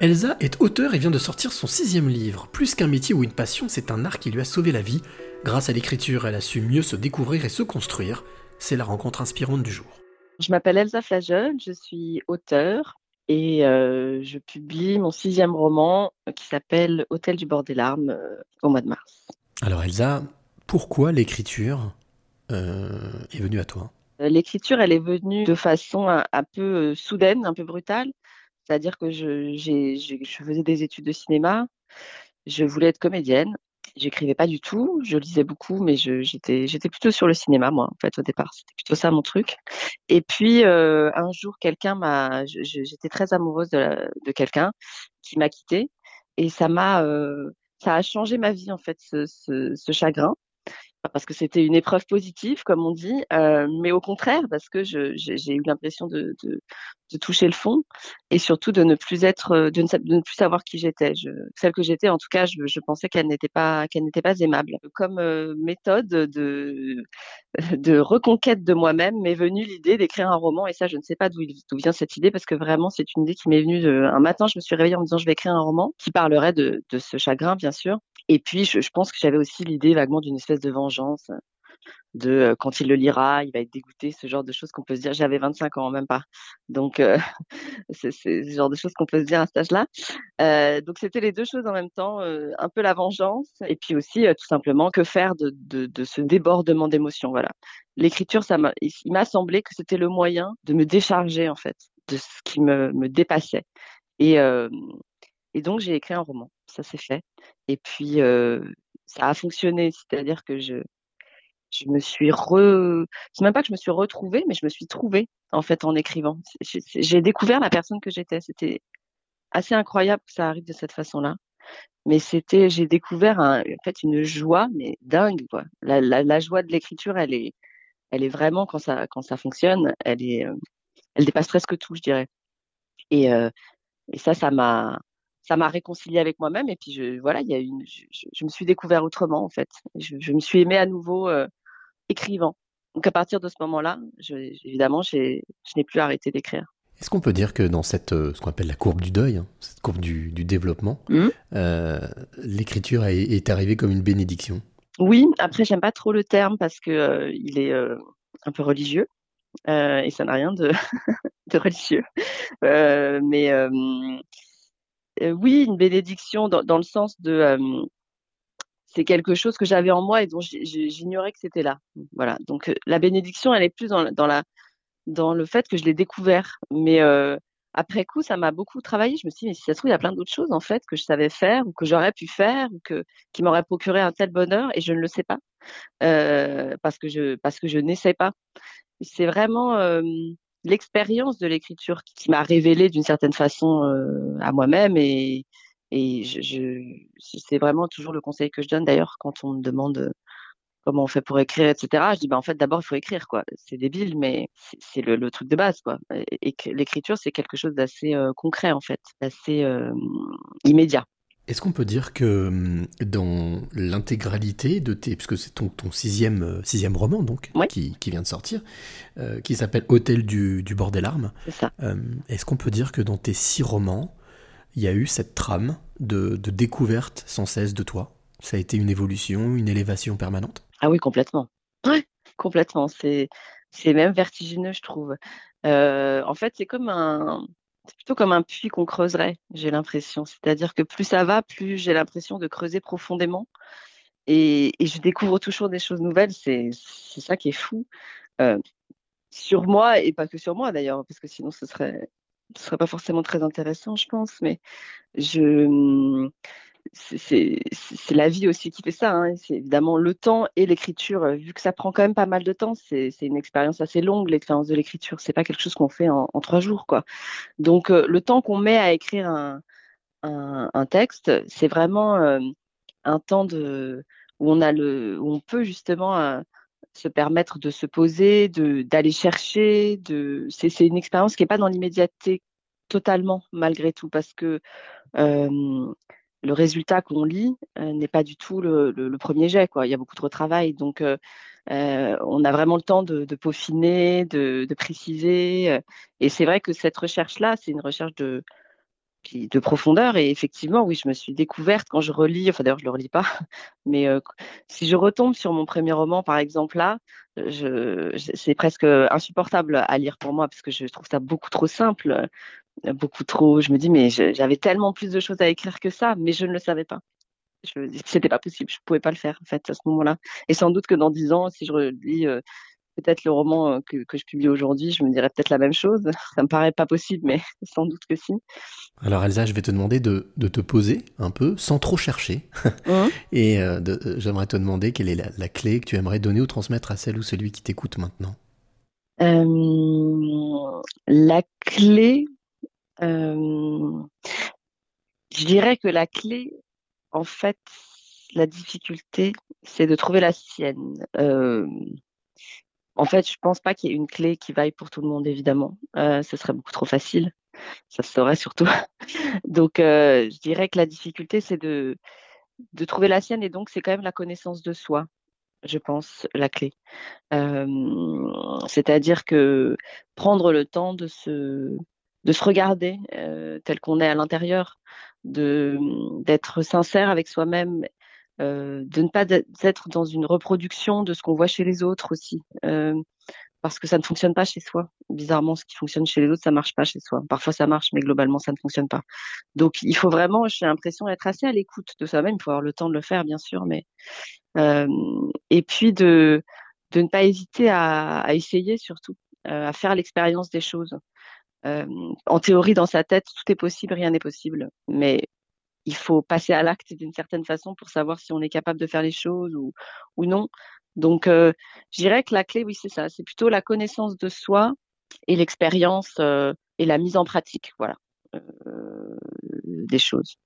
Elsa est auteure et vient de sortir son sixième livre. Plus qu'un métier ou une passion, c'est un art qui lui a sauvé la vie. Grâce à l'écriture, elle a su mieux se découvrir et se construire. C'est la rencontre inspirante du jour. Je m'appelle Elsa Flageol, je suis auteure et euh, je publie mon sixième roman qui s'appelle Hôtel du bord des larmes euh, au mois de mars. Alors Elsa, pourquoi l'écriture euh, est venue à toi? L'écriture, elle est venue de façon un, un peu soudaine, un peu brutale. C'est-à-dire que je, faisais des études de cinéma, je voulais être comédienne. J'écrivais pas du tout, je lisais beaucoup, mais j'étais plutôt sur le cinéma moi en fait au départ, c'était plutôt ça mon truc. Et puis euh, un jour quelqu'un m'a, j'étais très amoureuse de, quelqu'un qui m'a quittée et ça m'a euh, ça a changé ma vie en fait ce chagrin parce que c'était une épreuve positive, comme on dit, euh, mais au contraire, parce que j'ai eu l'impression de, de, de, toucher le fond et surtout de ne plus être, euh, de ne, plus savoir qui j'étais. Celle que j'étais, en tout cas, je, je pensais qu'elle n'était pas, qu'elle n'était pas aimable. Comme euh, méthode de, de reconquête de moi-même, m'est venue l'idée d'écrire un roman et ça, je ne sais pas d'où vient cette idée parce que vraiment, c'est une idée qui m'est venue un matin, je me suis réveillée en me disant je vais écrire un roman qui parlerait de, de ce chagrin, bien sûr, et puis, je, pense que j'avais aussi l'idée vaguement d'une espèce de vengeance, de euh, quand il le lira, il va être dégoûté, ce genre de choses qu'on peut se dire. J'avais 25 ans, même pas. Donc, euh, c'est ce genre de choses qu'on peut se dire à cet âge-là. Euh, donc, c'était les deux choses en même temps, euh, un peu la vengeance, et puis aussi, tout simplement, que faire de, ce débordement d'émotions. Voilà. L'écriture, ça il m'a semblé que c'était le moyen de me décharger, en fait, de ce qui me, me dépassait. Et donc, j'ai écrit un roman. Ça s'est fait. Et puis, ça a fonctionné. C'est-à-dire que je, je me suis re, c'est même pas que je me suis retrouvée, mais je me suis trouvée, en fait, en écrivant. J'ai découvert la personne que j'étais. C'était assez incroyable que ça arrive de cette façon-là. Mais c'était, j'ai découvert en fait une joie, mais dingue, quoi. La, joie de l'écriture, elle est, elle est vraiment quand ça, quand ça fonctionne, elle est, euh, elle dépasse presque tout, je dirais. Et, et ça, ça m'a, ça m'a réconcilié avec moi-même. Et puis, je, voilà, il y a une, je, je, me suis découvert autrement, en fait. Je, je me suis aimée à nouveau euh, écrivant. Donc, à partir de ce moment-là, évidemment, je n'ai plus arrêté d'écrire. Est-ce qu'on peut dire que dans cette, euh, ce qu'on appelle la courbe du deuil, hein, cette courbe du, du développement, mmh. euh, l'écriture est, est, arrivée comme une bénédiction? Oui, après, j'aime pas trop le terme parce que euh, il est un peu religieux. Et ça n'a rien de, de religieux. mais euh, oui, une bénédiction dans, le sens de euh, c'est quelque chose que j'avais en moi et dont j'ignorais que c'était là. Voilà. Donc euh, la bénédiction, elle est plus dans, dans la dans le fait que je l'ai découvert. Mais euh, après coup, ça m'a beaucoup travaillé. Je me suis dit, mais si ça se trouve, il y a plein d'autres choses en fait que je savais faire ou que j'aurais pu faire ou que qui m'auraient procuré un tel bonheur et je ne le sais pas euh, parce que je parce que je n'essaie pas. C'est vraiment euh, l'expérience de l'écriture qui m'a révélé d'une certaine façon euh, à moi-même et, je, je c'est vraiment toujours le conseil que je donne d'ailleurs quand on me demande euh, comment on fait pour écrire, etc. Je dis bah en fait d'abord il faut écrire quoi. C'est débile mais c'est le, truc de base quoi. Et, l'écriture c'est quelque chose d'assez euh, concret en fait, d'assez immédiat. Est-ce qu'on peut dire que hum, dans l'intégralité de tes, puisque c'est ton, ton sixième, euh, sixième roman donc ouais. qui, qui, vient de sortir, euh, qui s'appelle Hôtel du, du bord des larmes, euh, est-ce qu'on peut dire que dans tes six romans, il y a eu cette trame de, de découverte sans cesse de toi? Ça a été une évolution, une élévation permanente? Ah oui, complètement. Ouais, complètement. C'est c'est même vertigineux, je trouve. Euh, en fait, c'est comme un c'est plutôt comme un puits qu'on creuserait, j'ai l'impression. C'est-à-dire que plus ça va, plus j'ai l'impression de creuser profondément. Et, je découvre toujours des choses nouvelles. C'est ça qui est fou. Euh, sur moi, et pas que sur moi d'ailleurs, parce que sinon ce serait, ce serait pas forcément très intéressant, je pense. Mais je c'est la vie aussi qui fait ça. Hein. C'est évidemment le temps et l'écriture. Vu que ça prend quand même pas mal de temps, c'est une expérience assez longue, l'expérience de l'écriture. C'est pas quelque chose qu'on fait en, trois jours, quoi. Donc, euh, le temps qu'on met à écrire un, un, texte, c'est vraiment euh, un temps où on a le, où on peut justement euh, se permettre de se poser, d'aller chercher. C'est une expérience qui est pas dans l'immédiateté totalement, malgré tout, parce que euh, le résultat qu'on lit euh, n'est pas du tout le, premier jet. Quoi. Il y a beaucoup trop de travail. Donc, euh, euh, on a vraiment le temps de, peaufiner, de, préciser. Et c'est vrai que cette recherche-là, c'est une recherche de, de profondeur. Et effectivement, oui, je me suis découverte quand je relis, enfin d'ailleurs je le relis pas, mais si je retombe sur mon premier roman, par exemple là, c'est presque insupportable à lire pour moi parce que je trouve ça beaucoup trop simple, beaucoup trop. Je me dis mais j'avais tellement plus de choses à écrire que ça, mais je ne le savais pas. C'était pas possible, je pouvais pas le faire en fait à ce moment-là. Et sans doute que dans dix ans, si je relis euh, peut-être le roman euh, que, que je publie aujourd'hui, je me dirais peut-être la même chose. Ça me paraît pas possible, mais sans doute que si. Alors Elsa, je vais te demander de, de te poser un peu, sans trop chercher. Mmh. Et euh, j'aimerais te demander quelle est la, la, clé que tu aimerais donner ou transmettre à celle ou celui qui t'écoute maintenant. Euh, la clé, je dirais que la clé, en fait, la difficulté, c'est de trouver la sienne. Euh, en fait, je pense pas qu'il y ait une clé qui vaille pour tout le monde, évidemment. Euh, ce serait beaucoup trop facile. Ça se saurait surtout. donc, euh, je dirais que la difficulté, c'est de, de trouver la sienne et donc c'est quand même la connaissance de soi, je pense, la clé. Euh, c'est-à-dire que prendre le temps de se, de se regarder euh, tel qu'on est à l'intérieur, de d'être sincère avec soi-même euh, de ne pas être dans une reproduction de ce qu'on voit chez les autres aussi, euh, parce que ça ne fonctionne pas chez soi. Bizarrement, ce qui fonctionne chez les autres, ça marche pas chez soi. Parfois, ça marche, mais globalement, ça ne fonctionne pas. Donc, il faut vraiment, j'ai l'impression, être assez à l'écoute de soi-même. Il faut avoir le temps de le faire, bien sûr, mais et puis de de ne pas hésiter à, essayer surtout, à faire l'expérience des choses. Euh, en théorie, dans sa tête, tout est possible, rien n'est possible, mais il faut passer à l'acte d'une certaine façon pour savoir si on est capable de faire les choses ou, ou non. Donc, euh, je dirais que la clé, oui, c'est ça. C'est plutôt la connaissance de soi et l'expérience euh, et la mise en pratique, voilà, euh, des choses.